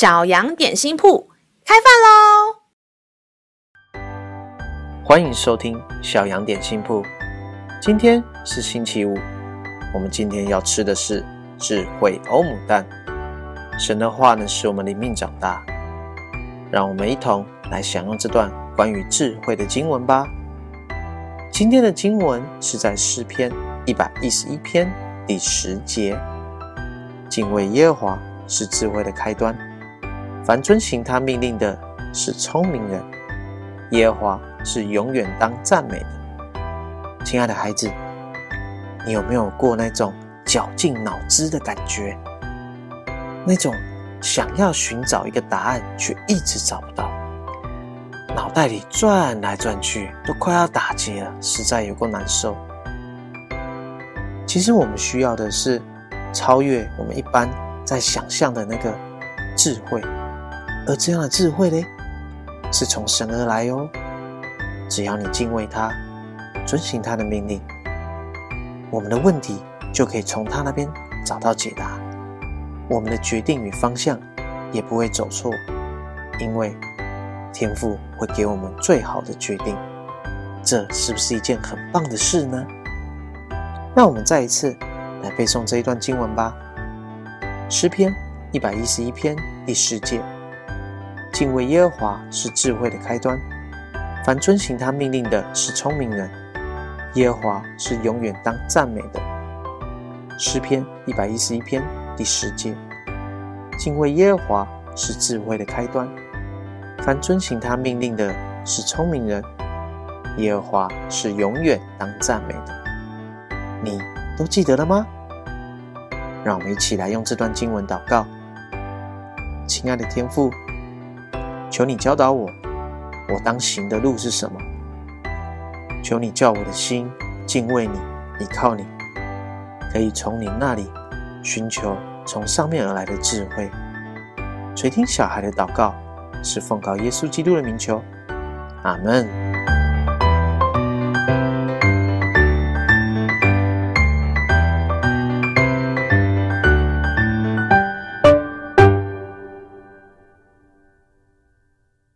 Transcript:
小羊点心铺开饭喽！欢迎收听小羊点心铺。今天是星期五，我们今天要吃的是智慧欧姆蛋。神的话呢，使我们灵命长大。让我们一同来享用这段关于智慧的经文吧。今天的经文是在诗篇一百一十一篇第十节：“敬畏耶和华是智慧的开端。”凡遵行他命令的，是聪明人。耶和华是永远当赞美的。亲爱的孩子，你有没有过那种绞尽脑汁的感觉？那种想要寻找一个答案，却一直找不到，脑袋里转来转去，都快要打结了，实在有够难受。其实我们需要的是超越我们一般在想象的那个智慧。而这样的智慧呢，是从神而来哟。只要你敬畏他，遵行他的命令，我们的问题就可以从他那边找到解答。我们的决定与方向也不会走错，因为天父会给我们最好的决定。这是不是一件很棒的事呢？那我们再一次来背诵这一段经文吧。诗篇一百一十一篇第十节。敬畏耶和华是智慧的开端，凡遵行他命令的是聪明人。耶和华是永远当赞美的。诗篇一百一十一篇第十节：敬畏耶和华是智慧的开端，凡遵行他命令的是聪明人。耶和华是永远当赞美的。你都记得了吗？让我们一起来用这段经文祷告。亲爱的天父。求你教导我，我当行的路是什么？求你叫我的心敬畏你，依靠你，可以从你那里寻求从上面而来的智慧。垂听小孩的祷告，是奉告耶稣基督的名求，阿门。